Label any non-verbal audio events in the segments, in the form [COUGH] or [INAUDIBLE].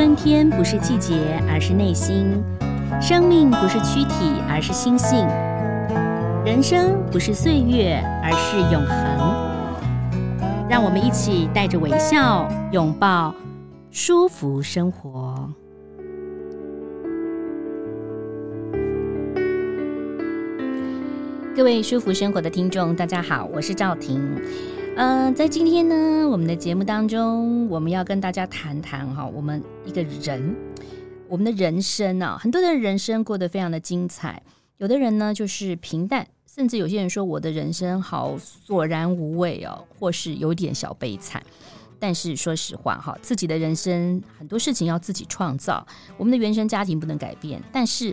春天不是季节，而是内心；生命不是躯体，而是心性；人生不是岁月，而是永恒。让我们一起带着微笑，拥抱舒服生活。各位舒服生活的听众，大家好，我是赵婷。嗯、在今天呢，我们的节目当中，我们要跟大家谈谈哈，我们一个人，我们的人生啊，很多的人生过得非常的精彩，有的人呢就是平淡，甚至有些人说我的人生好索然无味哦，或是有点小悲惨。但是说实话哈，自己的人生很多事情要自己创造，我们的原生家庭不能改变，但是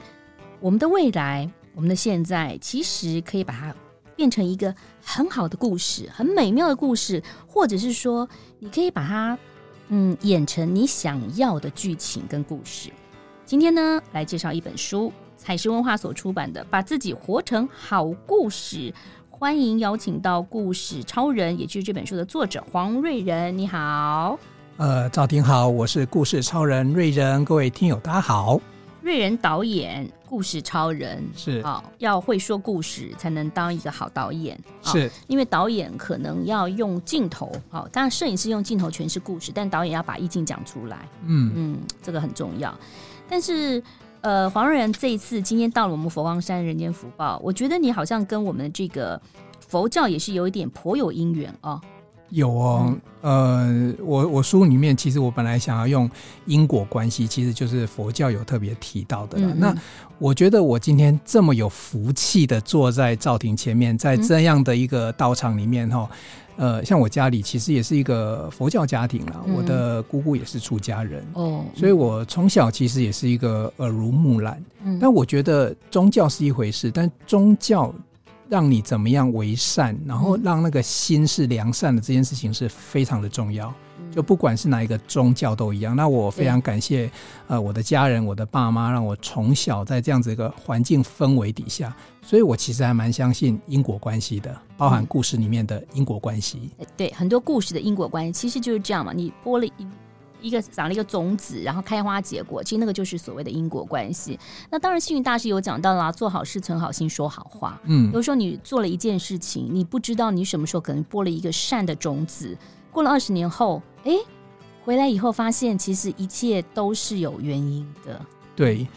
我们的未来，我们的现在，其实可以把它。变成一个很好的故事，很美妙的故事，或者是说，你可以把它，嗯，演成你想要的剧情跟故事。今天呢，来介绍一本书，采石文化所出版的《把自己活成好故事》。欢迎邀请到故事超人，也就是这本书的作者黄瑞仁。你好，呃，赵婷好，我是故事超人瑞仁，各位听友大家好。瑞仁导演，故事超人是啊、哦，要会说故事才能当一个好导演。是、哦，因为导演可能要用镜头，哦，当然摄影师用镜头诠释故事，但导演要把意境讲出来。嗯嗯，这个很重要。但是，呃，黄瑞仁这一次今天到了我们佛光山人间福报，我觉得你好像跟我们这个佛教也是有一点颇有因缘啊。哦有哦，呃，我我书里面其实我本来想要用因果关系，其实就是佛教有特别提到的了。嗯嗯，那我觉得我今天这么有福气的坐在赵婷前面，在这样的一个道场里面哈，呃，像我家里其实也是一个佛教家庭啦，我的姑姑也是出家人哦，所以我从小其实也是一个耳濡目染。但我觉得宗教是一回事，但宗教。让你怎么样为善，然后让那个心是良善的这件事情是非常的重要。就不管是哪一个宗教都一样。那我非常感谢呃我的家人，我的爸妈，让我从小在这样子一个环境氛围底下，所以我其实还蛮相信因果关系的，包含故事里面的因果关系。对，很多故事的因果关系其实就是这样嘛。你播了一。一个长了一个种子，然后开花结果，其实那个就是所谓的因果关系。那当然，幸运大师有讲到啦，做好事、存好心、说好话。嗯，有时候你做了一件事情，你不知道你什么时候可能播了一个善的种子，过了二十年后，哎，回来以后发现，其实一切都是有原因的。对，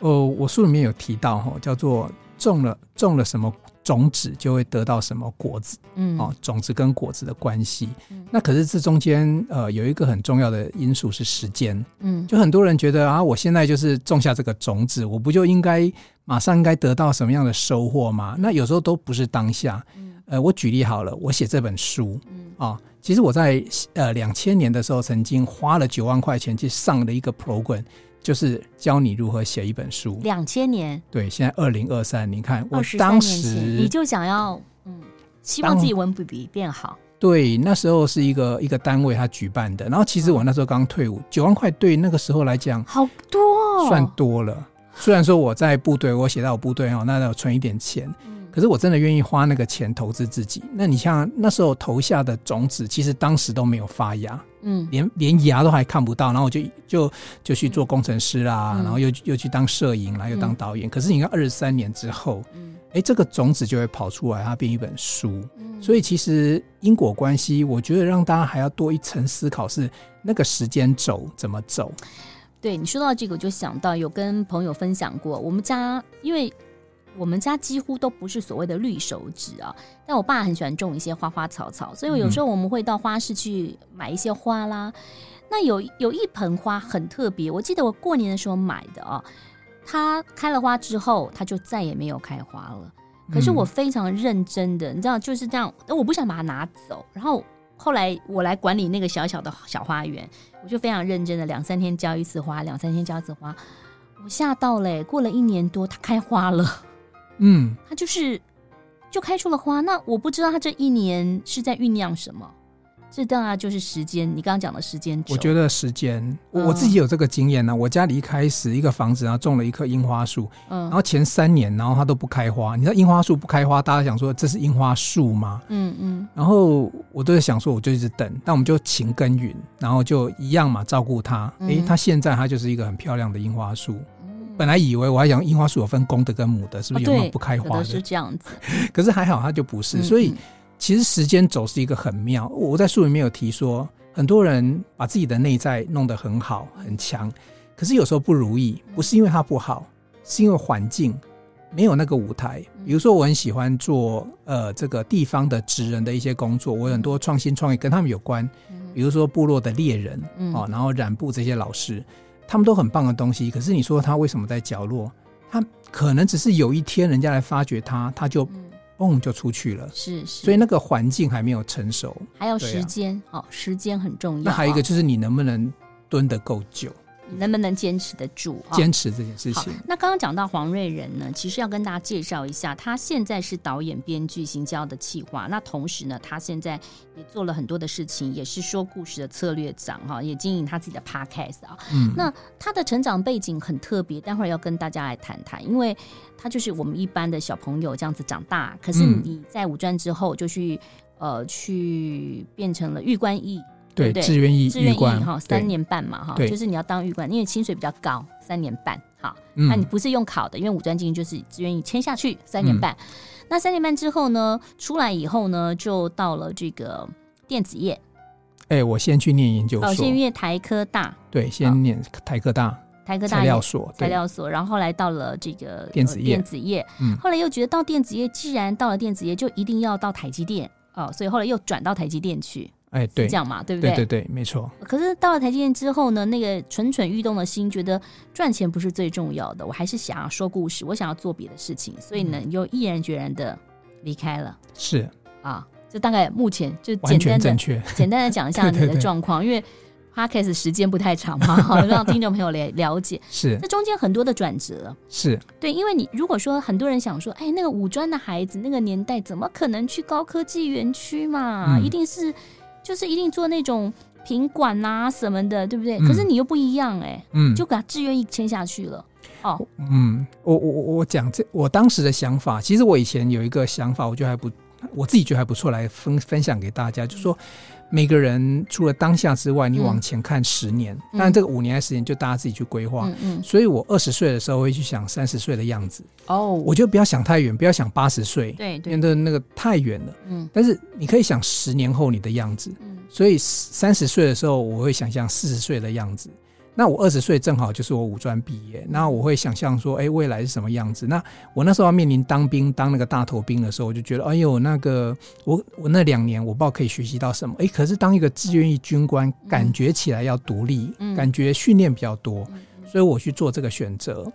哦，我书里面有提到哈，叫做种了种了什么。种子就会得到什么果子，嗯，哦，种子跟果子的关系，嗯，那可是这中间呃有一个很重要的因素是时间，嗯，就很多人觉得啊，我现在就是种下这个种子，我不就应该马上应该得到什么样的收获吗？那有时候都不是当下，嗯，呃，我举例好了，我写这本书，嗯，啊，其实我在呃两千年的时候曾经花了九万块钱去上了一个 program。就是教你如何写一本书。两千年，对，现在二零二三，你看我当时你就想要，嗯，希望自己文笔变好。对，那时候是一个一个单位他举办的，然后其实我那时候刚退伍，九万块对那个时候来讲好多，哦，算多了。虽然说我在部队，我写到我部队哦，那要存一点钱。可是我真的愿意花那个钱投资自己。那你像那时候投下的种子，其实当时都没有发芽，嗯，连连芽都还看不到。然后我就就就去做工程师啦，嗯、然后又又去当摄影，然后又当导演。嗯、可是你看二十三年之后，嗯，哎，这个种子就会跑出来，它变一本书。嗯、所以其实因果关系，我觉得让大家还要多一层思考，是那个时间轴怎么走。对，你说到这个，我就想到有跟朋友分享过，我们家因为。我们家几乎都不是所谓的绿手指啊，但我爸很喜欢种一些花花草草，所以有时候我们会到花市去买一些花啦。嗯、那有有一盆花很特别，我记得我过年的时候买的啊，它开了花之后，它就再也没有开花了。可是我非常认真的，你知道就是这样，我不想把它拿走。然后后来我来管理那个小小的小花园，我就非常认真的两三天浇一次花，两三天浇一次花。我吓到了，过了一年多，它开花了。嗯，它就是就开出了花。那我不知道它这一年是在酝酿什么。这当然就是时间。你刚刚讲的时间，我觉得时间，我我自己有这个经验呢、啊。我家里一开始一个房子，然后种了一棵樱花树，嗯，然后前三年，然后它都不开花。你知道樱花树不开花，大家想说这是樱花树吗？嗯嗯。然后我都在想说，我就一直等，但我们就勤耕耘，然后就一样嘛，照顾它。哎、嗯，它现在它就是一个很漂亮的樱花树。嗯、本来以为我还想樱花树有分公的跟母的，是不是有没有不开花的？哦、是这样子。[LAUGHS] 可是还好，它就不是，所以。嗯其实时间走是一个很妙。我在书里面有提说，很多人把自己的内在弄得很好很强，可是有时候不如意，不是因为它不好，是因为环境没有那个舞台。比如说，我很喜欢做呃这个地方的职人的一些工作，我有很多创新创业跟他们有关。比如说部落的猎人哦，然后染布这些老师，他们都很棒的东西。可是你说他为什么在角落？他可能只是有一天人家来发掘他，他就。嘣就出去了，是是，所以那个环境还没有成熟，还有时间，好、啊哦，时间很重要。那还有一个就是你能不能蹲得够久。你能不能坚持得住？坚持这件事情。那刚刚讲到黄瑞仁呢，其实要跟大家介绍一下，他现在是导演、编剧、行销的企划。那同时呢，他现在也做了很多的事情，也是说故事的策略长哈，也经营他自己的 podcast 啊。嗯。那他的成长背景很特别，待会儿要跟大家来谈谈，因为他就是我们一般的小朋友这样子长大，可是你在五专之后就去呃去变成了玉官役。对，志愿役，志愿役哈，三年半嘛哈，就是你要当玉官，因为薪水比较高，三年半哈。那你不是用考的，因为五专进就是志愿役签下去三年半。那三年半之后呢，出来以后呢，就到了这个电子业。哎，我先去念研究所，先念台科大。对，先念台科大，台科大材料所，材料所，然后后来到了这个电子业，电子业。嗯，后来又觉得到电子业，既然到了电子业，就一定要到台积电哦，所以后来又转到台积电去。哎，对，这样嘛，对不对？对对对，没错。可是到了台积电之后呢，那个蠢蠢欲动的心觉得赚钱不是最重要的，我还是想要说故事，我想要做别的事情，所以呢，你就毅然决然的离开了。是啊，就大概目前就简单的简单的讲一下你的状况，对对对，因为 Podcast 时间不太长嘛，[LAUGHS] 好让听众朋友了了解。是，这中间很多的转折。是对，因为你如果说很多人想说，哎，那个五专的孩子，那个年代怎么可能去高科技园区嘛？嗯、一定是。就是一定做那种品管啊什么的，对不对？嗯、可是你又不一样哎、欸，嗯，就给他自愿意签下去了。哦，嗯，我我我讲这我当时的想法，其实我以前有一个想法，我觉得还不，我自己觉得还不错，来分分享给大家，就是说。每个人除了当下之外，你往前看十年，当然、嗯、这个五年还是十年，就大家自己去规划。嗯嗯。所以我二十岁的时候会去想三十岁的样子。哦。我就不要想太远，不要想八十岁，对，对，那个太远了。嗯。但是你可以想十年后你的样子。嗯。所以三十岁的时候，我会想象四十岁的样子。那我二十岁正好就是我五专毕业，那我会想象说，哎，未来是什么样子？那我那时候要面临当兵，当那个大头兵的时候，我就觉得，哎呦，那个我我那两年我不知道可以学习到什么，哎，可是当一个志愿役军官，感觉起来要独立，嗯、感觉训练比较多，所以我去做这个选择。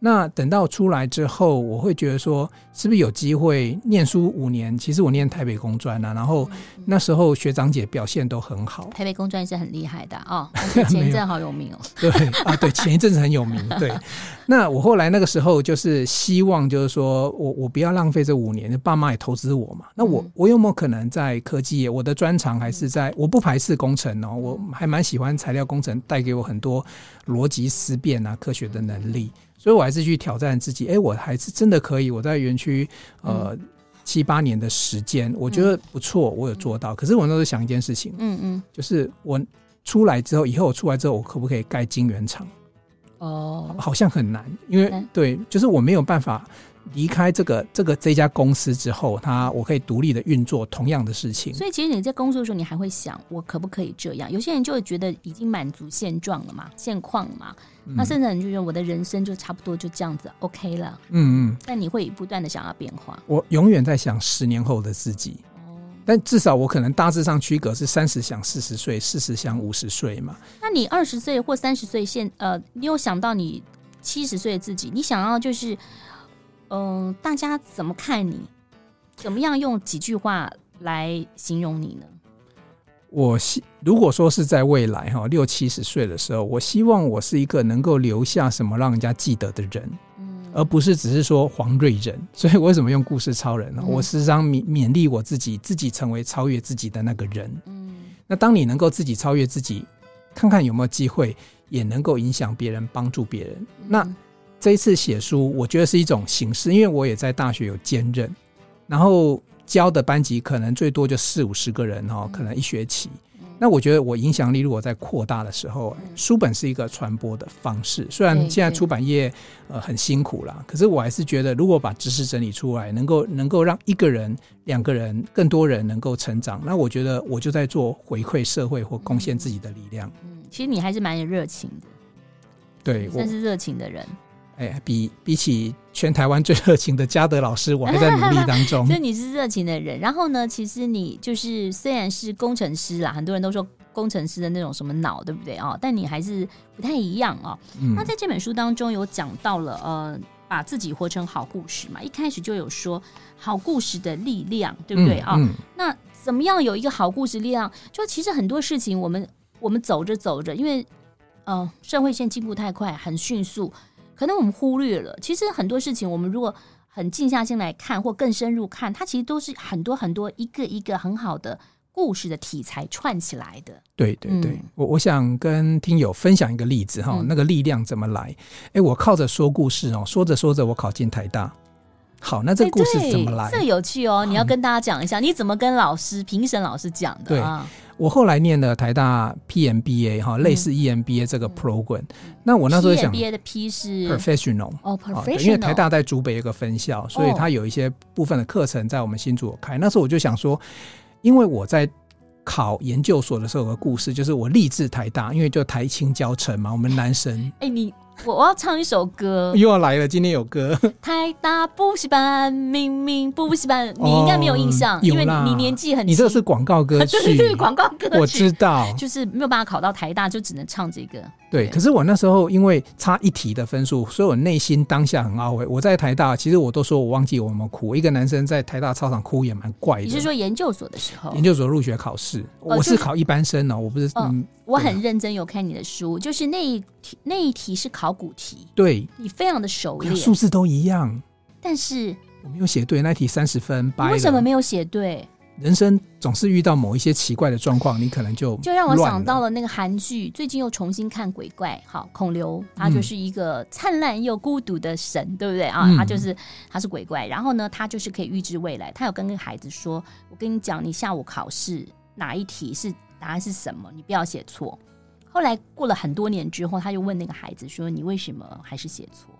那等到出来之后，我会觉得说，是不是有机会念书五年？其实我念台北工专啊，然后那时候学长姐表现都很好。台北工专是很厉害的哦，前一阵好有名哦。对啊，对，前一阵子很有名。对，[LAUGHS] 那我后来那个时候就是希望，就是说我我不要浪费这五年，爸妈也投资我嘛。那我我有没有可能在科技业？我的专长还是在，我不排斥工程哦，我还蛮喜欢材料工程，带给我很多逻辑思辨啊、科学的能力。所以，我还是去挑战自己。哎、欸，我还是真的可以。我在园区呃、嗯、七八年的时间，我觉得不错，我有做到。可是我那时候想一件事情，嗯嗯，就是我出来之后，以后我出来之后，我可不可以盖晶圆厂？哦，好像很难，因为对，就是我没有办法。离开这个这个这家公司之后，他我可以独立的运作同样的事情。所以，其实你在工作的时候，你还会想，我可不可以这样？有些人就会觉得已经满足现状了嘛，现况嘛。嗯、那甚至你就觉得我的人生就差不多就这样子 OK 了。嗯嗯。但你会不断的想要变化。我永远在想十年后的自己。哦。但至少我可能大致上区隔是三十想四十岁，四十想五十岁嘛。那你二十岁或三十岁现呃，你有想到你七十岁的自己？你想要就是。嗯，大家怎么看你？怎么样用几句话来形容你呢？我希如果说是在未来哈六七十岁的时候，我希望我是一个能够留下什么让人家记得的人，嗯，而不是只是说黄瑞仁。[LAUGHS] 所以为什么用故事超人呢？嗯，我时常勉勉励我自己，自己成为超越自己的那个人。嗯，那当你能够自己超越自己，看看有没有机会也能够影响别人，帮助别人。嗯、那这一次写书，我觉得是一种形式，因为我也在大学有兼任，然后教的班级可能最多就四五十个人哈，可能一学期。那我觉得我影响力如果在扩大的时候，书本是一个传播的方式。虽然现在出版业呃很辛苦啦，可是我还是觉得，如果把知识整理出来，能够能够让一个人、两个人、更多人能够成长，那我觉得我就在做回馈社会或贡献自己的力量。嗯，其实你还是蛮有热情的，对，算是热情的人。哎，比比起全台湾最热情的嘉德老师，我还在努力当中。[LAUGHS] 所以你是热情的人，然后呢，其实你就是虽然是工程师啦，很多人都说工程师的那种什么脑，对不对啊？但你还是不太一样哦。嗯、那在这本书当中有讲到了，呃，把自己活成好故事嘛。一开始就有说好故事的力量，对不对啊？嗯嗯、那怎么样有一个好故事力量？就其实很多事情，我们我们走着走着，因为呃，社会现在进步太快，很迅速。可能我们忽略了，其实很多事情，我们如果很静下心来看，或更深入看，它其实都是很多很多一个一个很好的故事的题材串起来的。对对对，嗯、我我想跟听友分享一个例子哈，嗯、那个力量怎么来？哎，我靠着说故事哦，说着说着我考进台大。好，那这个故事怎么来？这有趣哦，你要跟大家讲一下，嗯、你怎么跟老师评审老师讲的？对。我后来念了台大 PMBA 哈，类似 EMBA 这个 program。那我那时候想，PMBA 的 P 是 professional 哦，professional。因为台大在竹北有个分校，所以它有一些部分的课程在我们新竹有开。那时候我就想说，因为我在考研究所的时候有个故事，就是我立志台大，因为就台青教成嘛，我们男生。哎，你。我我要唱一首歌，又要来了。今天有歌，[LAUGHS] 台大补习班，明明补习班，你应该没有印象，因为你年纪很。你这个是广告歌曲，[LAUGHS] 对对对，广告歌曲，我知道，就是没有办法考到台大，就只能唱这个。对，可是我那时候因为差一题的分数，所以我内心当下很懊悔。我在台大，其实我都说我忘记我有没有哭。一个男生在台大操场哭也蛮怪的。你是说研究所的时候？研究所入学考试，我是考一般生哦，我不是。嗯，我很认真有看你的书，就是那一题那一题是考古题，对，你非常的熟练，数字都一样，但是我没有写对，那一题三十分，你为什么没有写对？人生总是遇到某一些奇怪的状况，你可能就就让我想到了那个韩剧，最近又重新看鬼怪。好，孔刘他就是一个灿烂又孤独的神，嗯、对不对啊？他就是他是鬼怪，然后呢，他就是可以预知未来。他有跟那个孩子说：“我跟你讲，你下午考试哪一题是答案是什么？你不要写错。”后来过了很多年之后，他就问那个孩子说：“你为什么还是写错？”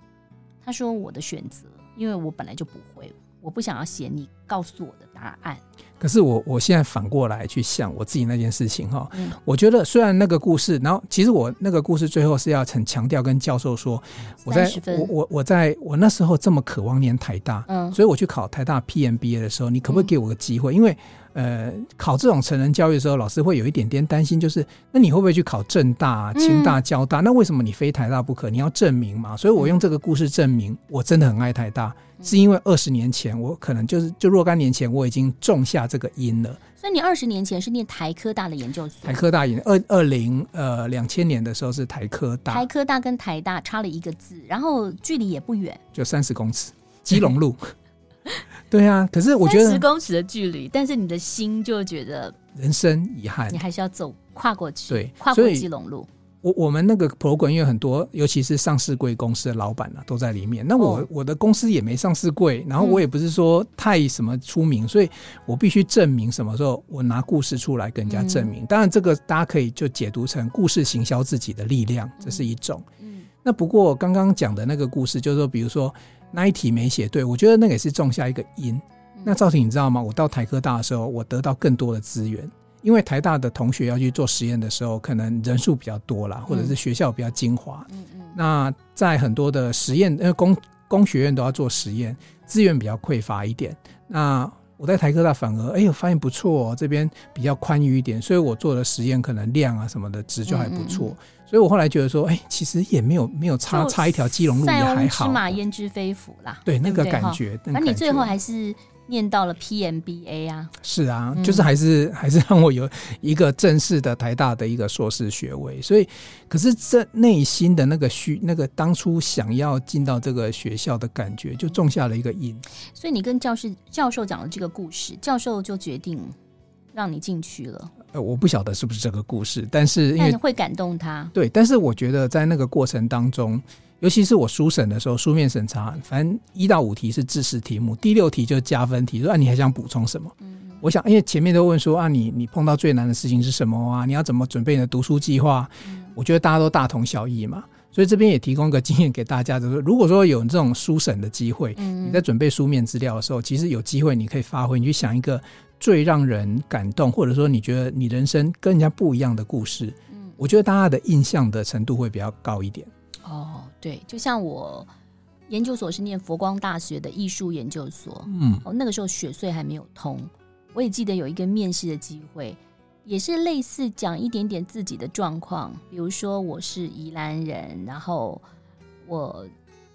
他说：“我的选择，因为我本来就不会。”我不想要写你告诉我的答案，可是我我现在反过来去想我自己那件事情哈，嗯、我觉得虽然那个故事，然后其实我那个故事最后是要很强调跟教授说，我在我我我在我那时候这么渴望念台大，嗯，所以我去考台大 PMBA 的时候，你可不可以给我个机会？嗯、因为呃，考这种成人教育的时候，老师会有一点点担心，就是那你会不会去考政大、清大、交大？嗯、那为什么你非台大不可？你要证明嘛。所以我用这个故事证明，我真的很爱台大，嗯、是因为二十年前我可能就是就若干年前我已经种下这个因了。所以你二十年前是念台科大的研究所？台科大研二二零呃两千年的时候是台科大。台科大跟台大差了一个字，然后距离也不远，就三十公尺，基隆路。[LAUGHS] 对啊，可是我觉得十公尺的距离，但是你的心就觉得人生遗憾，你还是要走跨过去，对，跨过基隆路。我我们那个 program 因为很多，尤其是上市贵公司的老板啊，都在里面。那我、哦、我的公司也没上市贵，然后我也不是说太什么出名，嗯、所以我必须证明什么时候我拿故事出来跟人家证明。嗯、当然，这个大家可以就解读成故事行销自己的力量，这是一种。嗯，那不过刚刚讲的那个故事，就是说，比如说。那一题没写对，我觉得那个也是种下一个因。那赵婷，你知道吗？我到台科大的时候，我得到更多的资源，因为台大的同学要去做实验的时候，可能人数比较多啦，或者是学校比较精华。嗯嗯。那在很多的实验，因为工工学院都要做实验，资源比较匮乏一点。那我在台科大反而，哎呦，发现不错哦，这边比较宽裕一点，所以我做的实验可能量啊什么的值就还不错。所以我后来觉得说，哎，其实也没有没有差差一条基隆路也还好。塞翁失马焉知非福啦，对那个感觉。那你最后还是念到了 PMBA 啊？是啊，就是还是还是让我有一个正式的台大的一个硕士学位。所以，可是这内心的那个需那个当初想要进到这个学校的感觉，就种下了一个因。所以你跟教师教授讲了这个故事，教授就决定让你进去了。呃，我不晓得是不是这个故事，但是因为会感动他。对，但是我觉得在那个过程当中，尤其是我书审的时候，书面审查，反正一到五题是知识题目，第六题就是加分题，说啊，你还想补充什么？嗯，我想，因为前面都问说啊，你你碰到最难的事情是什么啊？你要怎么准备你的读书计划？嗯，我觉得大家都大同小异嘛。所以这边也提供个经验给大家，就是如果说有这种书审的机会，你在准备书面资料的时候，其实有机会你可以发挥，你去想一个最让人感动，或者说你觉得你人生跟人家不一样的故事，我觉得大家的印象的程度会比较高一点。哦，对，就像我研究所是念佛光大学的艺术研究所，嗯，哦，那个时候雪隧还没有通，我也记得有一个面试的机会。也是类似讲一点点自己的状况，比如说我是宜兰人，然后我，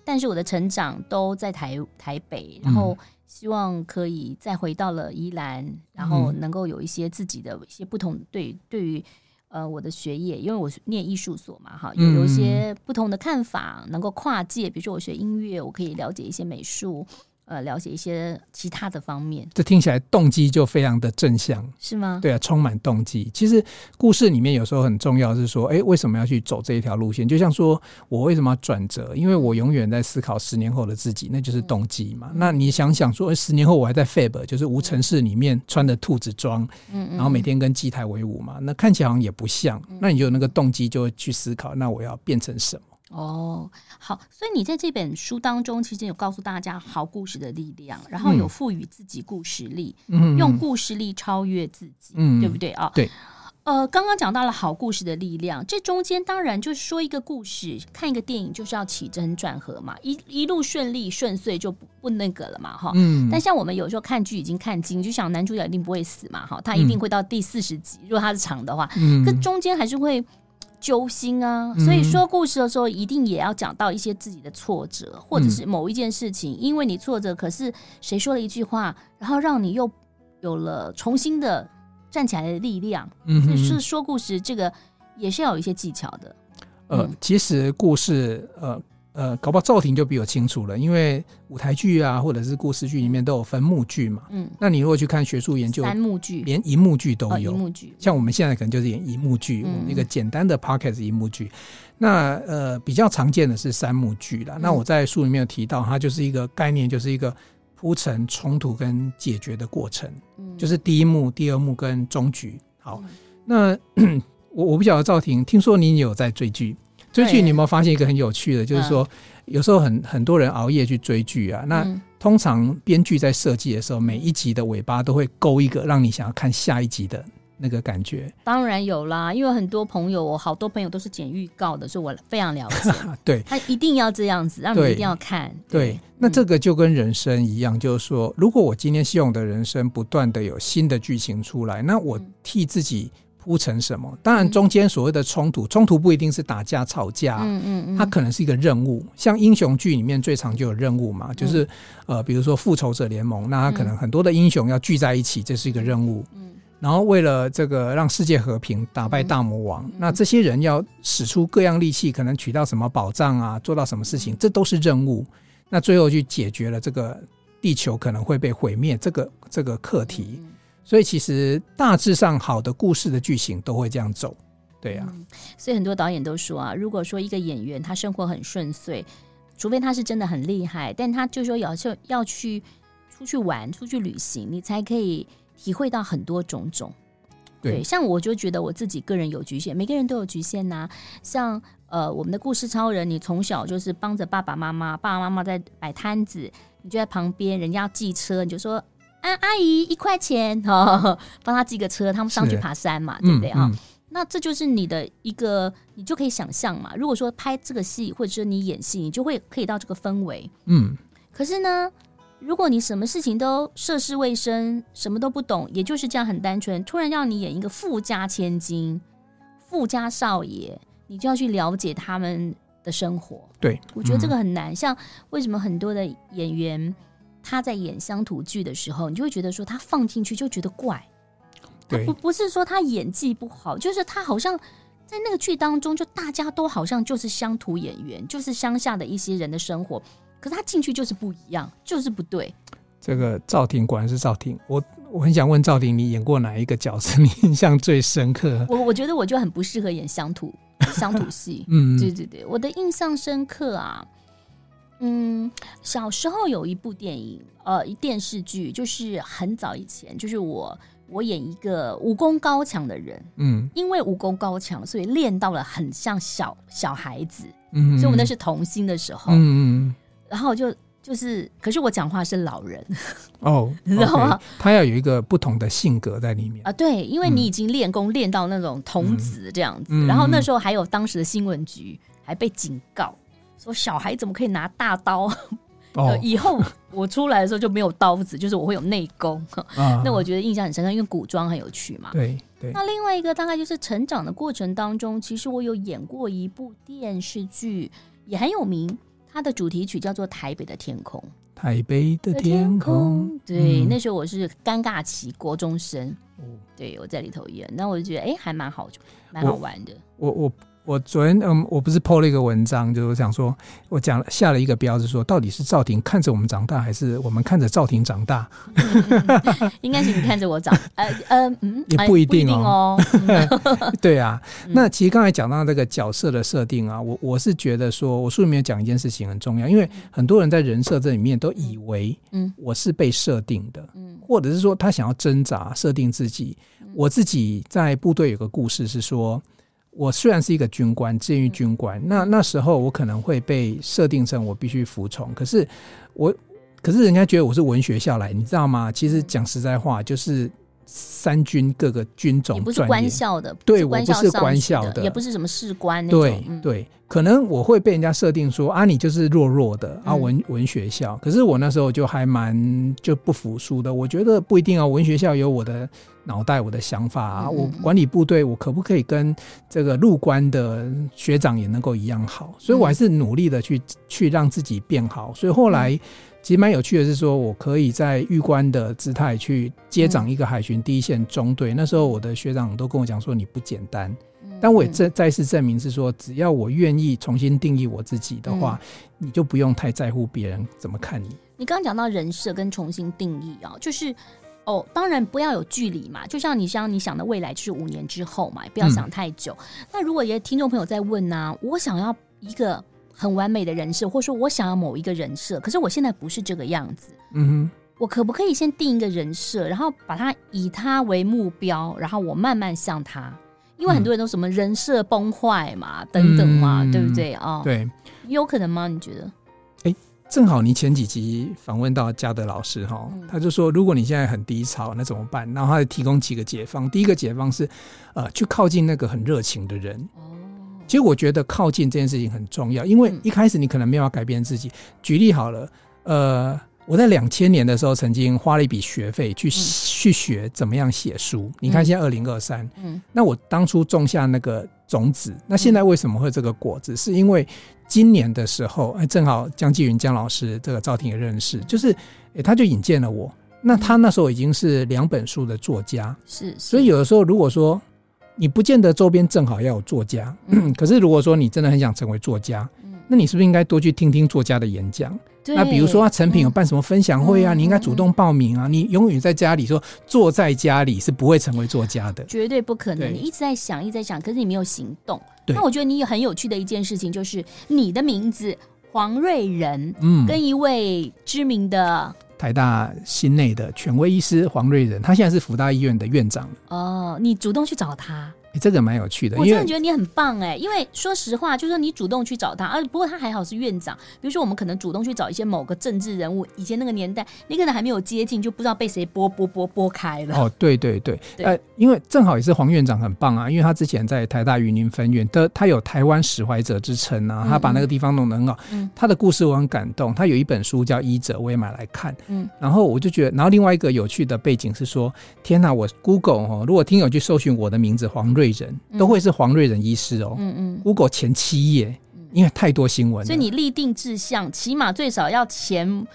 但是我的成长都在台台北，然后希望可以再回到了宜兰，然后能够有一些自己的一些不同对对于呃我的学业，因为我念艺术所嘛，哈，有有一些不同的看法，能够跨界，比如说我学音乐，我可以了解一些美术。呃，了解一些其他的方面，这听起来动机就非常的正向，是吗？对啊，充满动机。其实故事里面有时候很重要是说，哎，为什么要去走这一条路线？就像说我为什么要转折？因为我永远在思考十年后的自己，那就是动机嘛。嗯、那你想想说，十年后我还在 Fab，就是无尘室里面穿的兔子装，嗯，然后每天跟机台为伍嘛，那看起来好像也不像。那你就有那个动机，就会去思考，那我要变成什么？哦，好，所以你在这本书当中，其实有告诉大家好故事的力量，然后有赋予自己故事力，嗯，用故事力超越自己，嗯，对不对啊？对，呃，刚刚讲到了好故事的力量，这中间当然就是说一个故事，看一个电影就是要起承转合嘛，一一路顺利顺遂就不不那个了嘛，哈，嗯。但像我们有时候看剧已经看精，就想男主角一定不会死嘛，哈，他一定会到第四十集，如果他是长的话，嗯，可中间还是会。揪心啊，所以说故事的时候一定也要讲到一些自己的挫折，或者是某一件事情，因为你挫折，可是谁说了一句话，然后让你又有了重新的站起来的力量。嗯，是说故事这个也是要有一些技巧的。呃，其实故事，呃。呃，搞不好赵婷就比我清楚了，因为舞台剧啊，或者是故事剧里面都有分幕剧嘛。嗯，那你如果去看学术研究，三幕剧连一幕剧都有。一幕剧，像我们现在可能就是演一幕剧，嗯、一个简单的 pocket 一幕剧。那呃，比较常见的是三幕剧啦。嗯、那我在书里面有提到，它就是一个概念，就是一个铺陈冲突跟解决的过程。嗯，就是第一幕、第二幕跟终局。好，嗯、那 [CLEARS THROAT] 我我不晓得赵婷，听说你有在追剧。追剧，你有没有发现一个很有趣的，就是说，有时候很很多人熬夜去追剧啊。那通常编剧在设计的时候，每一集的尾巴都会勾一个让你想要看下一集的那个感觉。当然有啦，因为很多朋友，我好多朋友都是剪预告的，所以我非常了解。[LAUGHS] 对，他一定要这样子，让你一定要看。对，对，那这个就跟人生一样，就是说，如果我今天希望我的人生不断的有新的剧情出来，那我替自己。铺成什么？当然，中间所谓的冲突，冲突不一定是打架吵架，嗯嗯嗯，它可能是一个任务。像英雄剧里面最常就有任务嘛，就是呃，比如说复仇者联盟，那他可能很多的英雄要聚在一起，这是一个任务。嗯，然后为了这个让世界和平，打败大魔王，那这些人要使出各样力气，可能取到什么宝藏啊，做到什么事情，这都是任务。那最后去解决了这个地球可能会被毁灭这个这个课题。所以其实大致上好的故事的剧情都会这样走，对呀、啊嗯。所以很多导演都说啊，如果说一个演员他生活很顺遂，除非他是真的很厉害，但他就说要要要去出去玩、出去旅行，你才可以体会到很多种种。对，对像我就觉得我自己个人有局限，每个人都有局限呐、啊。像呃，我们的故事超人，你从小就是帮着爸爸妈妈，爸爸妈妈在摆摊子，你就在旁边，人家要寄车，你就说。啊，阿姨一块钱 [LAUGHS] 哦，帮他寄个车，他们上去爬山嘛，对不对啊？嗯嗯、那这就是你的一个，你就可以想象嘛。如果说拍这个戏，或者说你演戏，你就会可以到这个氛围。嗯。可是呢，如果你什么事情都涉世未深，什么都不懂，也就是这样很单纯，突然让你演一个富家千金、富家少爷，你就要去了解他们的生活。对，我觉得这个很难。嗯、像为什么很多的演员？他在演乡土剧的时候，你就会觉得说他放进去就觉得怪，对，不不是说他演技不好，就是他好像在那个剧当中，就大家都好像就是乡土演员，就是乡下的一些人的生活，可是他进去就是不一样，就是不对。这个赵婷果然是赵婷，我我很想问赵婷，你演过哪一个角色你印象最深刻？我我觉得我就很不适合演乡土乡土戏。[LAUGHS] 嗯，对对对，我的印象深刻啊。嗯，小时候有一部电影，呃，电视剧，就是很早以前，就是我我演一个武功高强的人。嗯，因为武功高强，所以练到了很像小小孩子。嗯，所以我们那是童星的时候。嗯嗯，然后就。就是，可是我讲话是老人哦，[LAUGHS] 你知道吗？他要有一个不同的性格在里面啊。对，因为你已经练功练到那种童子这样子，嗯、然后那时候还有当时的新闻局还被警告说，小孩怎么可以拿大刀？哦，[LAUGHS] 以后我出来的时候就没有刀子，就是我会有内功。啊、[LAUGHS] 那我觉得印象很深刻，因为古装很有趣嘛。对对。那另外一个大概就是成长的过程当中，其实我有演过一部电视剧，也很有名。它的主题曲叫做《台北的天空》，台北的天空。对，嗯、那时候我是尴尬期国中生，哦、对，我在里头演，那我就觉得哎，还蛮好，蛮好玩的。我我。我我昨天嗯，我不是 po 了一个文章，就是想说，我讲下了一个标，是说到底是赵婷看着我们长大，还是我们看着赵婷长大？应该是你看着我长，呃呃嗯，也不一定哦。[LAUGHS] 对啊，那其实刚才讲到这个角色的设定啊，我我是觉得说，我书里面讲一件事情很重要，因为很多人在人设这里面都以为，嗯，我是被设定的，嗯，或者是说他想要挣扎设定自己。我自己在部队有个故事是说。我虽然是一个军官，志愿役军官，那那时候我可能会被设定成我必须服从。可是我，可是人家觉得我是文学校来，你知道吗？其实讲实在话，就是三军各个军种，不是官校的，对，我不是官校的，也不是什么士官那种。对对，可能我会被人家设定说啊，你就是弱弱的啊，文文学校。可是我那时候就还蛮就不服输的，我觉得不一定啊，文学校有我的。脑袋，我的想法啊，我管理部队，我可不可以跟这个入关的学长也能够一样好？所以我还是努力的去去让自己变好。所以后来其实蛮有趣的是，说我可以在预官的姿态去接掌一个海巡第一线中队。那时候我的学长都跟我讲说，你不简单，但我也再再次证明是说，只要我愿意重新定义我自己的话，你就不用太在乎别人怎么看你。你刚刚讲到人设跟重新定义啊，就是。哦，当然不要有距离嘛，就像你像你想的未来就是五年之后嘛，不要想太久。嗯、那如果也听众朋友在问呢、啊，我想要一个很完美的人设，或者说我想要某一个人设，可是我现在不是这个样子，嗯哼，我可不可以先定一个人设，然后把它以他为目标，然后我慢慢向他？因为很多人都什么人设崩坏嘛，嗯、等等嘛，对不对啊？哦、对，有可能吗？你觉得？正好你前几集访问到嘉德老师哈，他就说，如果你现在很低潮，那怎么办？然后他就提供几个解方。第一个解方是，呃，去靠近那个很热情的人。哦，其实我觉得靠近这件事情很重要，因为一开始你可能没有改变自己。举例好了，呃，我在两千年的时候曾经花了一笔学费去去学怎么样写书。你看现在二零二三，嗯，那我当初种下那个种子，那现在为什么会这个果子？是因为。今年的时候，哎，正好江继云江老师这个赵婷也认识，就是，哎，他就引荐了我。那他那时候已经是两本书的作家，是，是，所以有的时候如果说你不见得周边正好要有作家，嗯，[CLEARS THROAT] 可是如果说你真的很想成为作家，嗯，那你是不是应该多去听听作家的演讲？那比如说，他诚品有办什么分享会啊？嗯、你应该主动报名啊！嗯、你永远在家里说坐在家里是不会成为作家的，绝对不可能。你一直在想，一直在想，可是你没有行动。那我觉得你有很有趣的一件事情，就是你的名字黄瑞仁，嗯，跟一位知名的台大心内的权威医师黄瑞仁，他现在是福大医院的院长。哦，你主动去找他。欸、这个蛮有趣的，我真的觉得你很棒哎！因为说实话，就是说你主动去找他，啊，不过他还好是院长。比如说，我们可能主动去找一些某个政治人物，以前那个年代，你可能还没有接近，就不知道被谁拨拨拨拨开了。哦，对对对，对呃，因为正好也是黄院长很棒啊，因为他之前在台大云林分院的，他有台湾史怀者之称啊，他把那个地方弄得很好。嗯，他的故事我很感动，他有一本书叫《医者》，我也买来看。嗯，然后我就觉得，然后另外一个有趣的背景是说，天哪，我 Google 哦，如果听友去搜寻我的名字黄瑞仁，都会。是黄瑞仁医师哦，嗯嗯，Google 前七页，因为太多新闻，所以你立定志向，起码最少要前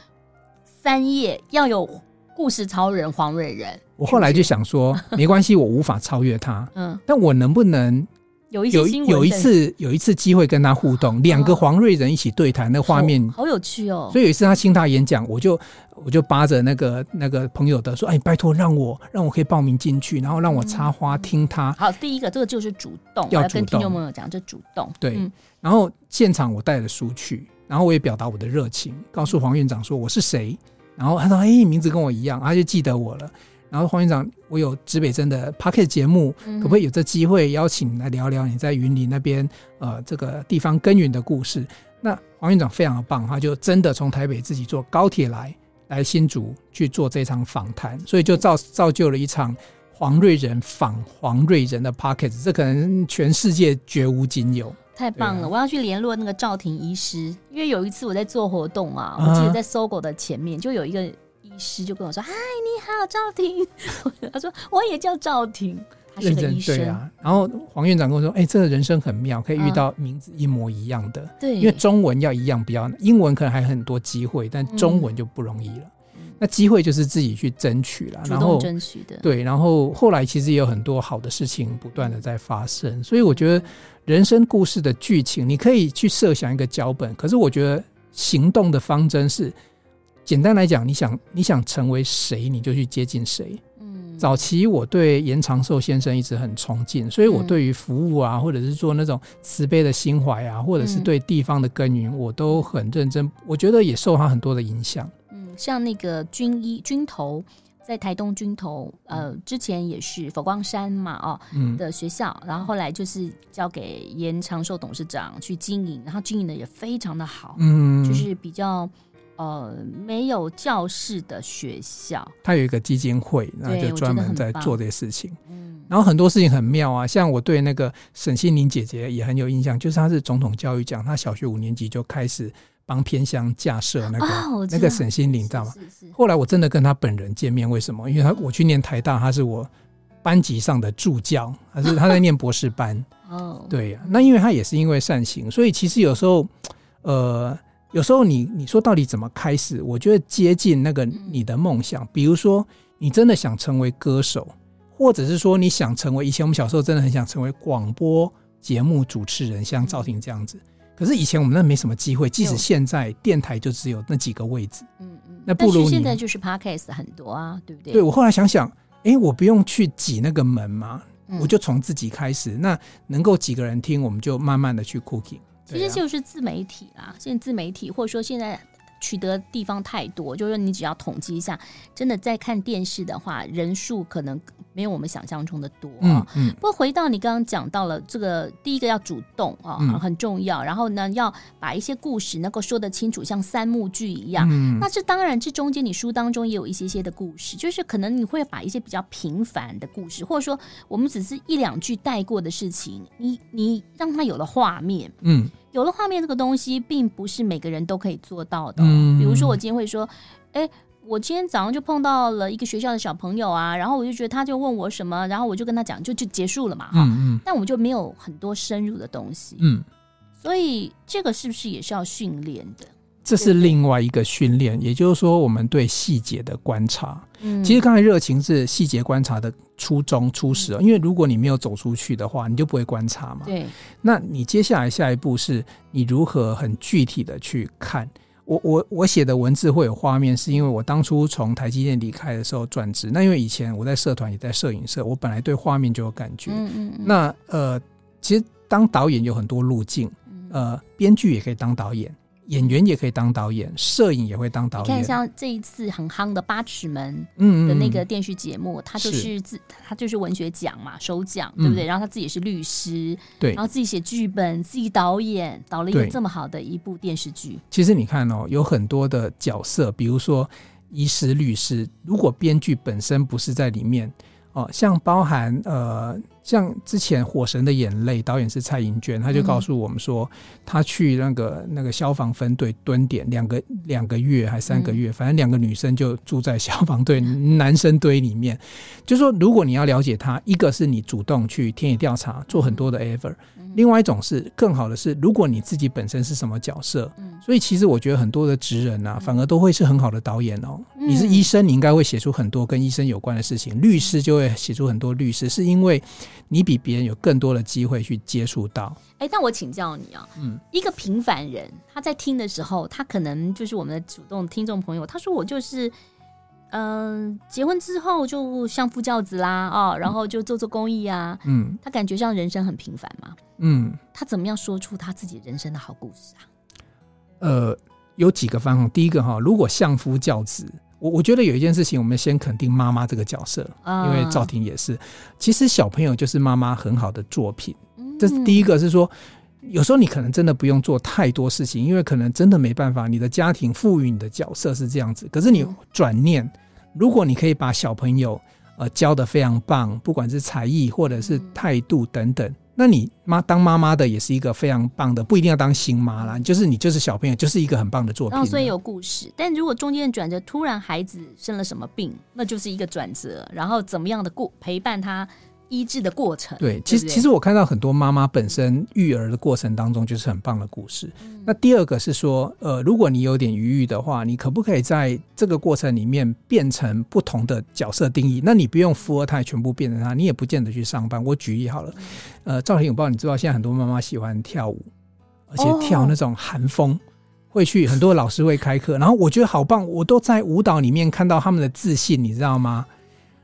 三页要有故事超人黄瑞仁。我后来就想说，[LAUGHS] 没关系，我无法超越他，嗯，但我能不能有一些新闻有一次有一次机会跟他互动，两个黄瑞仁一起对谈，那画面好有趣哦。所以有一次他清大演讲，我就我就扒着那个那个朋友的说：“哎，拜托让我让我可以报名进去，然后让我插花听他。”好，第一个这个就是主动，要跟听众朋友讲，这主动对。然后现场我带了书去，然后我也表达我的热情，告诉黄院长说我是谁。然后他说：“哎，名字跟我一样，他就记得我了。”然后黄院长，我有指北针的 p o c k e t 节目，可不可以有这机会邀请你来聊聊你在云林那边呃这个地方耕耘的故事？那黄院长非常的棒，他就真的从台北自己坐高铁来来新竹去做这场访谈，所以就造造就了一场黄瑞仁访黄瑞仁的 pocket，这可能全世界绝无仅有。太棒了！啊、我要去联络那个赵婷医师，因为有一次我在做活动啊，我记得在 SOGO 的前面就有一个。医师就跟我说：“嗨，你好，赵婷。[LAUGHS] ”他说：“我也叫赵婷，他是个医生。”对啊。然后黄院长跟我说：“哎、欸，这个人生很妙，可以遇到名字一模一样的。对、嗯，因为中文要一样比较，英文可能还很多机会，但中文就不容易了。嗯、那机会就是自己去争取了，然后争取的。对，然后后来其实也有很多好的事情不断的在发生，所以我觉得人生故事的剧情，你可以去设想一个脚本，可是我觉得行动的方针是。简单来讲，你想你想成为谁，你就去接近谁。嗯，早期我对严长寿先生一直很崇敬，所以我对于服务啊，或者是做那种慈悲的心怀啊，或者是对地方的耕耘，我都很认真。我觉得也受他很多的影响。嗯，像那个军医军头，在台东军头，呃，之前也是佛光山嘛，哦，的学校，然后后来就是交给严长寿董事长去经营，然后经营的也非常的好，嗯，就是比较。呃，没有教室的学校，他有一个基金会，然后就专门在做这些事情。嗯，然后很多事情很妙啊，像我对那个沈心凌姐姐也很有印象，就是她是总统教育奖，她小学五年级就开始帮偏乡架设那个、哦、那个沈心凌，知道吗？是是是。后来我真的跟她本人见面，为什么？因为她我去念台大，她是我班级上的助教，还是她在念博士班。[LAUGHS] 哦，对呀、啊，那因为她也是因为善行，所以其实有时候，呃。有时候你你说到底怎么开始？我觉得接近那个你的梦想，比如说你真的想成为歌手，或者是说你想成为以前我们小时候真的很想成为广播节目主持人，像赵婷这样子。可是以前我们那没什么机会，即使现在电台就只有那几个位置。嗯嗯。那不如你现在就是 Podcast 很多啊，对不对？对，我后来想想，哎，我不用去挤那个门嘛，我就从自己开始。那能够几个人听，我们就慢慢的去 cooking。其实就是自媒体啦，现在自媒体或者说现在取得地方太多，就是你只要统计一下，真的在看电视的话，人数可能。没有我们想象中的多啊。嗯，嗯，不过回到你刚刚讲到了这个，第一个要主动啊，很重要。然后呢，要把一些故事能够说得清楚，像三幕剧一样。嗯，那这当然，这中间你书当中也有一些些的故事，就是可能你会把一些比较平凡的故事，或者说我们只是一两句带过的事情，你你让它有了画面。嗯，有了画面这个东西，并不是每个人都可以做到的。嗯，比如说我今天会说，哎。我今天早上就碰到了一个学校的小朋友啊，然后我就觉得他就问我什么，然后我就跟他讲，就就结束了嘛，哈、嗯嗯。但我们就没有很多深入的东西，嗯。所以这个是不是也是要训练的？这是另外一个训练，也就是说，我们对细节的观察。嗯，其实刚才热情是细节观察的初衷、初始，因为如果你没有走出去的话，你就不会观察嘛。对。那你接下来下一步是你如何很具体的去看？我我我写的文字会有画面，是因为我当初从台积电离开的时候转职。那因为以前我在社团也在摄影社，我本来对画面就有感觉。嗯嗯嗯。那呃，其实当导演有很多路径，呃，编剧也可以当导演。演员也可以当导演，摄影也会当导演。你看，像这一次很夯的《八尺门》的那个电视节目，他、嗯、就是自他就是文学奖嘛，首奖，对不对？然后他自己是律师，对，然后自己写剧本，自己导演，导了一个这么好的一部电视剧。其实你看哦，有很多的角色，比如说医师、律师，如果编剧本身不是在里面，哦，像包含呃。像之前《火神的眼泪》，导演是蔡银娟，他就告诉我们说，他去那个那个消防分队蹲点两个两个月还三个月，反正两个女生就住在消防队男生堆里面。就说，如果你要了解他，一个是你主动去田野调查，做很多的 ever；另外一种是更好的是，如果你自己本身是什么角色。所以其实我觉得很多的职人啊，反而都会是很好的导演哦。你是医生，你应该会写出很多跟医生有关的事情；律师就会写出很多律师，是因为。你比别人有更多的机会去接触到。哎、欸，但我请教你啊，嗯，一个平凡人他在听的时候，他可能就是我们的主动听众朋友，他说我就是。嗯、呃，结婚之后就相夫教子啦，哦，然后就做做公益啊。嗯，他感觉上人生很平凡嘛。嗯，他怎么样说出他自己人生的好故事啊？呃，有几个方向。第一个哈，如果相夫教子，我我觉得有一件事情，我们先肯定妈妈这个角色，嗯、因为赵婷也是。其实小朋友就是妈妈很好的作品。嗯、这是第一个，是说有时候你可能真的不用做太多事情，因为可能真的没办法，你的家庭赋予你的角色是这样子。可是你转念。嗯如果你可以把小朋友呃教得非常棒，不管是才艺或者是态度等等，那你妈当妈妈的也是一个非常棒的，不一定要当新妈啦，就是你就是小朋友就是一个很棒的作品。然后所以有故事，但如果中间转折，突然孩子生了什么病，那就是一个转折，然后怎么样的过陪伴他。医治的过程，对，其实其实我看到很多妈妈本身育儿的过程当中就是很棒的故事。嗯、那第二个是说，呃，如果你有点余裕的话，你可不可以在这个过程里面变成不同的角色定义？那你不用富二代全部变成他，你也不见得去上班。我举例好了，呃，赵婷，我不知道你知道，现在很多妈妈喜欢跳舞，而且跳那种韩风，哦、会去很多老师会开课，然后我觉得好棒，我都在舞蹈里面看到他们的自信，你知道吗？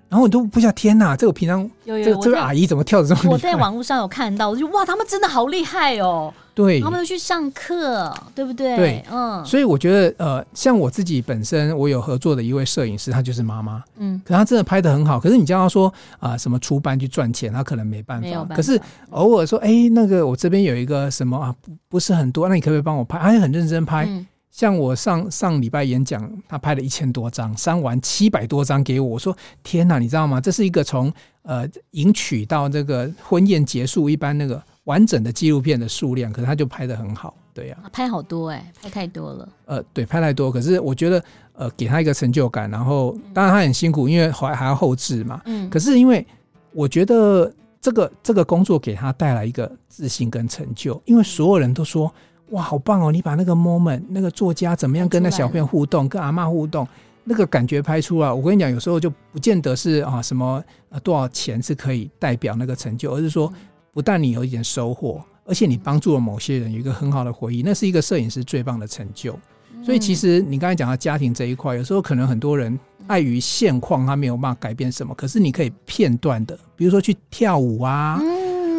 然后我都不晓得，天哪！这个平常有有这个这个阿姨怎么跳的这么厉害？我在网络上有看到，[LAUGHS] 我就哇，他们真的好厉害哦！对，他们都去上课，对不对？对，嗯。所以我觉得，呃，像我自己本身，我有合作的一位摄影师，他就是妈妈，嗯，可他真的拍的很好。可是你叫他说啊、呃，什么出班去赚钱，他可能没办法。办法可是偶尔说，哎，那个我这边有一个什么啊，不不是很多，那你可不可以帮我拍？他也很认真拍。嗯像我上上礼拜演讲，他拍了一千多张，删完七百多张给我。我说：“天哪，你知道吗？这是一个从呃迎娶到这个婚宴结束一般那个完整的纪录片的数量。可是他就拍得很好，对呀、啊，拍好多哎、欸，拍太多了。呃，对，拍太多。可是我觉得呃，给他一个成就感。然后当然他很辛苦，因为还还要后置嘛。嗯。可是因为我觉得这个这个工作给他带来一个自信跟成就，因为所有人都说。哇，好棒哦！你把那个 moment，那个作家怎么样跟那小朋友互动，跟阿嬷互动，那个感觉拍出来。我跟你讲，有时候就不见得是啊什么呃多少钱是可以代表那个成就，而是说不但你有一点收获，而且你帮助了某些人有一个很好的回忆，那是一个摄影师最棒的成就。所以其实你刚才讲到家庭这一块，有时候可能很多人碍于现况，他没有办法改变什么，可是你可以片段的，比如说去跳舞啊。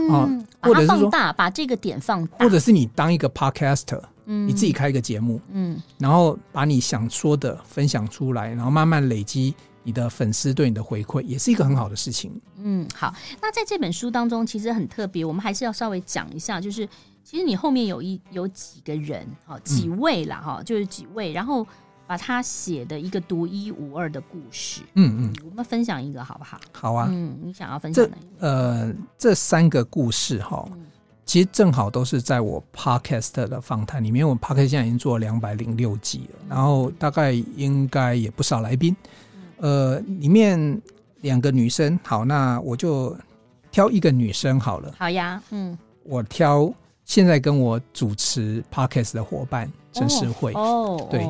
啊，或者是说大把这个点放大，或者是你当一个 podcaster，嗯，你自己开一个节目，嗯，然后把你想说的分享出来，然后慢慢累积你的粉丝对你的回馈，也是一个很好的事情。嗯，好，那在这本书当中其实很特别，我们还是要稍微讲一下，就是其实你后面有一有几个人，哈，几位啦，哈，就是几位，然后。把他写的一个独一无二的故事，嗯嗯，我们分享一个好不好？好啊，嗯，你想要分享哪一个？呃，这三个故事哈，其实正好都是在我 podcast 的访谈里面。我 podcast 现在已经做了两百零六集了，然后大概应该也不少来宾。呃，里面两个女生，好，那我就挑一个女生好了。好呀，嗯，我挑现在跟我主持 podcast 的伙伴陈诗慧。哦，对。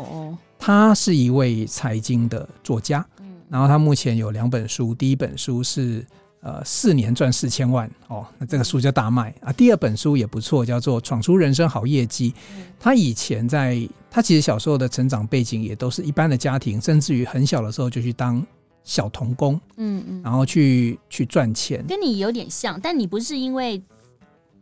他是一位财经的作家，嗯然后他目前有两本书，第一本书是呃四年赚四千万哦，那这个书叫大卖啊。第二本书也不错，叫做闯出人生好业绩。他以前在他其实小时候的成长背景也都是一般的家庭，甚至于很小的时候就去当小童工，嗯嗯，然后去去赚钱，跟你有点像，但你不是因为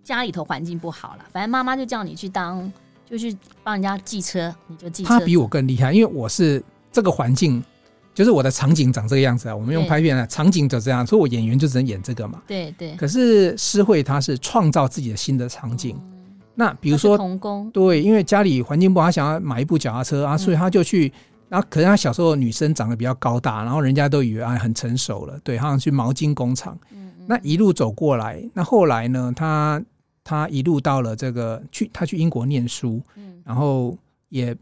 家里头环境不好了，反正妈妈就叫你去当。就去帮人家寄车，你就寄车。他比我更厉害，因为我是这个环境，就是我的场景长这个样子啊。我们用拍片啊场景就这样，所以我演员就只能演这个嘛。对对。可是诗慧她是创造自己的新的场景。那比如说童工，对，因为家里环境不好，他想要买一部脚踏车啊，所以他就去。然后可能他小时候女生长得比较高大，然后人家都以为啊很成熟了，对，好像去毛巾工厂。那一路走过来，那后来呢，他。他一路到了这个去，他去英国念书，然后也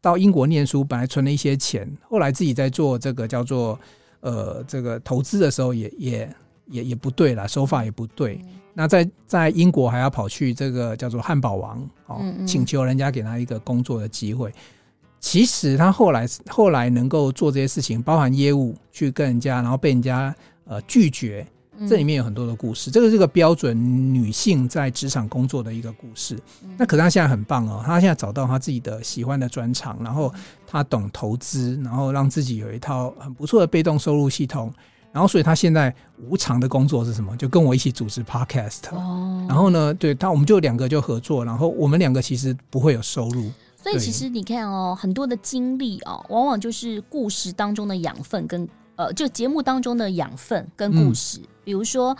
到英国念书，本来存了一些钱，后来自己在做这个叫做呃这个投资的时候也，也也也也不对了，手法也不对。那在在英国还要跑去这个叫做汉堡王哦，请求人家给他一个工作的机会。其实他后来后来能够做这些事情，包含业务去跟人家，然后被人家呃拒绝。这里面有很多的故事。这个是个标准女性在职场工作的一个故事。那可是她现在很棒哦，她现在找到她自己的喜欢的专长，然后她懂投资，然后让自己有一套很不错的被动收入系统。然后，所以她现在无偿的工作是什么？就跟我一起组织 podcast。然后呢，对她，我们就两个就合作。然后我们两个其实不会有收入。所以其实你看哦，很多的经历哦，往往就是故事当中的养分跟呃，就节目当中的养分跟故事。嗯、比如说，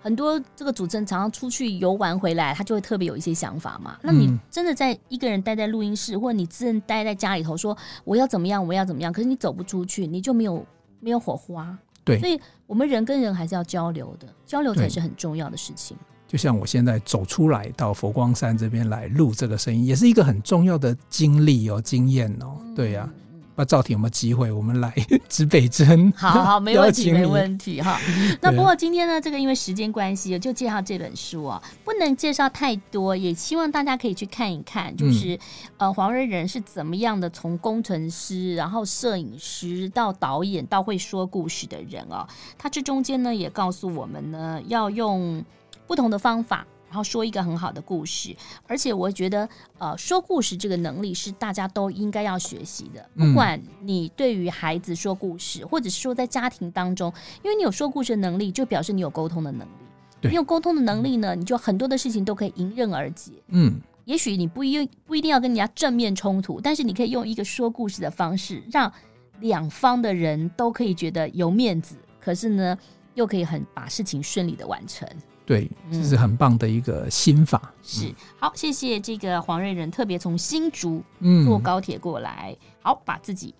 很多这个主持人常常出去游玩回来，他就会特别有一些想法嘛。那你真的在一个人待在录音室，或者你自认待在家里头，说我要怎么样，我要怎么样，可是你走不出去，你就没有没有火花。对，所以我们人跟人还是要交流的，交流才是很重要的事情。就像我现在走出来到佛光山这边来录这个声音，也是一个很重要的经历哦，经验哦，对呀、啊。那赵婷有没有机会？我们来 [LAUGHS] 指北针。好好，没问题，没问题哈。[LAUGHS] 那不过今天呢，这个因为时间关系，就介绍这本书啊，不能介绍太多，也希望大家可以去看一看，就是、嗯、呃黄瑞仁是怎么样的从工程师，然后摄影师到导演到会说故事的人哦。他这中间呢也告诉我们呢，要用不同的方法。然后说一个很好的故事，而且我觉得，呃，说故事这个能力是大家都应该要学习的。不管你对于孩子说故事，或者是说在家庭当中，因为你有说故事的能力，就表示你有沟通的能力。对，你有沟通的能力呢，你就很多的事情都可以迎刃而解。嗯，也许你不一不一定要跟人家正面冲突，但是你可以用一个说故事的方式，让两方的人都可以觉得有面子，可是呢，又可以很把事情顺利的完成。对，这是很棒的一个心法。嗯、是好，谢谢这个黄瑞仁，特别从新竹坐高铁过来，嗯、好，把自己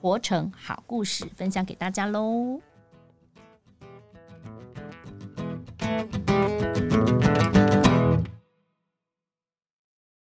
活成好故事分享给大家喽。